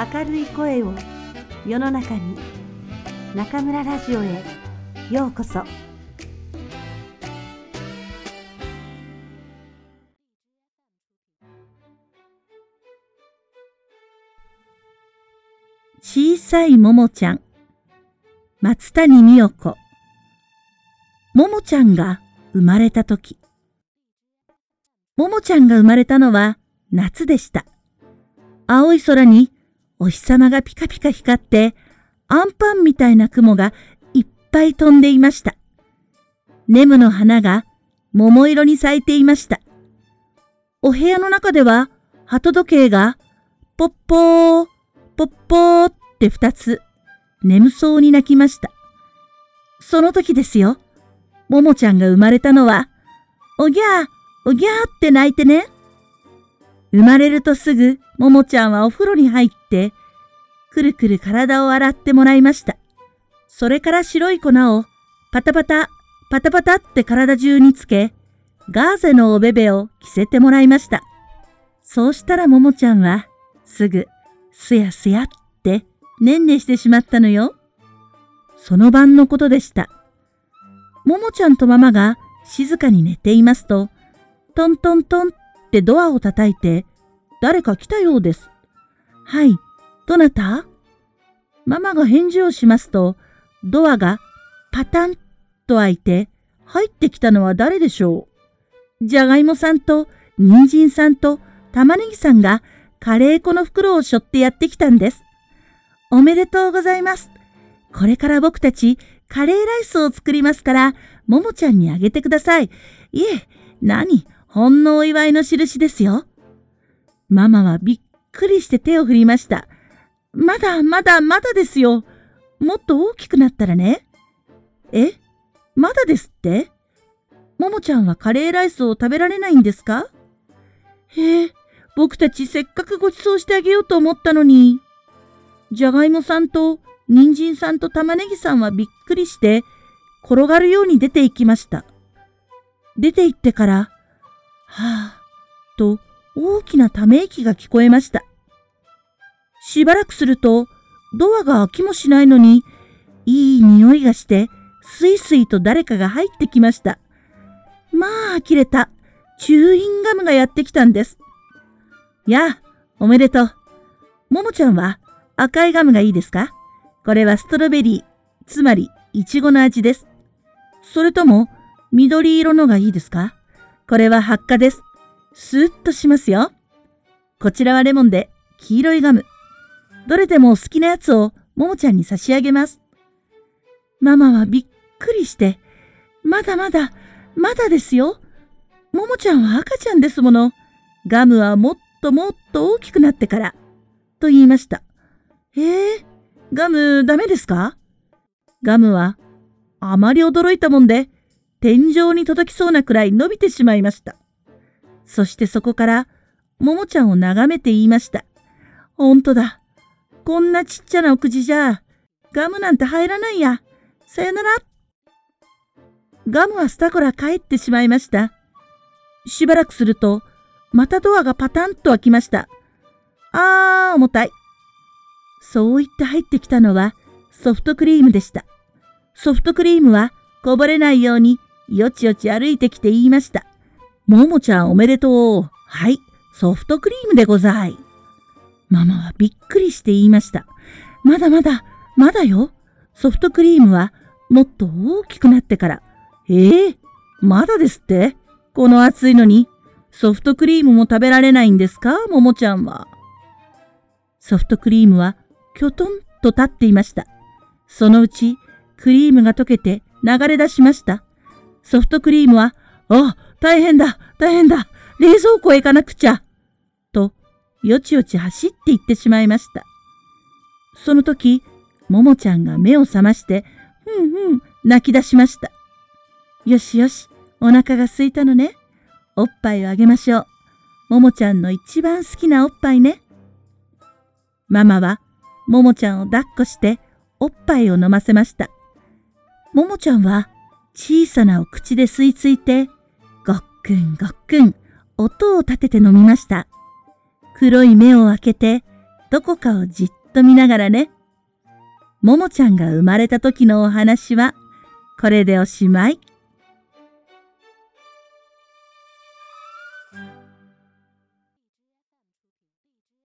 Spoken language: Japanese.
明るい声を世の中に中村ラジオへようこそ。小さいももちゃん松谷美代子。ももちゃんが生まれたときももちゃんが生まれたのは夏でした。青い空にお日様がピカピカ光って、アンパンみたいな雲がいっぱい飛んでいました。ネムの花が桃色に咲いていました。お部屋の中では鳩時計がポッポー、ポッポーって二つ眠そうに泣きました。その時ですよ。ももちゃんが生まれたのは、おぎゃー、おぎゃーって泣いてね。生まれるとすぐ、ももちゃんはお風呂に入って、くるくる体を洗ってもらいました。それから白い粉をパタパタ、パタパタって体中につけ、ガーゼのおべべを着せてもらいました。そうしたらももちゃんは、すぐ、すやすやって、ねんねしてしまったのよ。その晩のことでした。ももちゃんとママが静かに寝ていますと、トントントンってドアを叩いて、誰か来たようです。はい、どなた？ママが返事をしますと、ドアがパタンと開いて、入ってきたのは誰でしょう？じゃがいもさんと、人参さんと、玉ねぎさんが、カレー粉の袋を背負ってやってきたんです。おめでとうございます。これから僕たち、カレーライスを作りますから、ももちゃんにあげてください。いえ、何？ほんのお祝いの印ですよ。ママはびっくりして手を振りました。まだまだまだですよ。もっと大きくなったらね。え？まだですって？ももちゃんはカレーライスを食べられないんですか？へえ、僕たちせっかくご馳走してあげようと思ったのに。じゃがいもさんと人参さんと玉ねぎさんはびっくりして転がるように出て行きました。出て行ってから、と大きなため息が聞こえました。しばらくすると、ドアが開きもしないのに、いい匂いがして、スイスイと誰かが入ってきました。まあ、呆れた。チューインガムがやってきたんです。やあ、おめでとう。ももちゃんは赤いガムがいいですか？これはストロベリー、つまりイチゴの味です。それとも緑色のがいいですか？これは発火です。スーッとしますよ。こちらはレモンで黄色いガム。どれでもお好きなやつをももちゃんに差し上げます。ママはびっくりして、まだまだ、まだですよ。ももちゃんは赤ちゃんですもの。ガムはもっともっと大きくなってから。と言いました。ええガムダメですか？ガムはあまり驚いたもんで、天井に届きそうなくらい伸びてしまいました。そしてそこから、ももちゃんを眺めて言いました。ほんとだ。こんなちっちゃなお口じゃ、ガムなんて入らないや。さよなら。ガムはスタコラ帰ってしまいました。しばらくすると、またドアがパタンと開きました。あー、重たい。そう言って入ってきたのはソフトクリームでした。ソフトクリームはこぼれないようによちよち歩いてきて言いました。ももちゃんおめでとう。はい、ソフトクリームでござい。ママはびっくりして言いました。まだまだ、まだよ。ソフトクリームはもっと大きくなってから。ええー、まだですって？この暑いのにソフトクリームも食べられないんですか？ももちゃんは。ソフトクリームはきょとんと立っていました。そのうちクリームが溶けて流れ出しました。ソフトクリームは、あ、大変だ、大変だ、冷蔵庫へ行かなくちゃ、と、よちよち走って行ってしまいました。その時、ももちゃんが目を覚まして、ふんふん、泣き出しました。よしよし、お腹が空いたのね。おっぱいをあげましょう。ももちゃんの一番好きなおっぱいね。ママは、ももちゃんを抱っこして、おっぱいを飲ませました。ももちゃんは、小さなお口で吸い付いて、くんごっくん、音を立てて飲みました。黒い目を開けて、どこかをじっと見ながらね。ももちゃんが生まれた時のお話は、これでおしまい。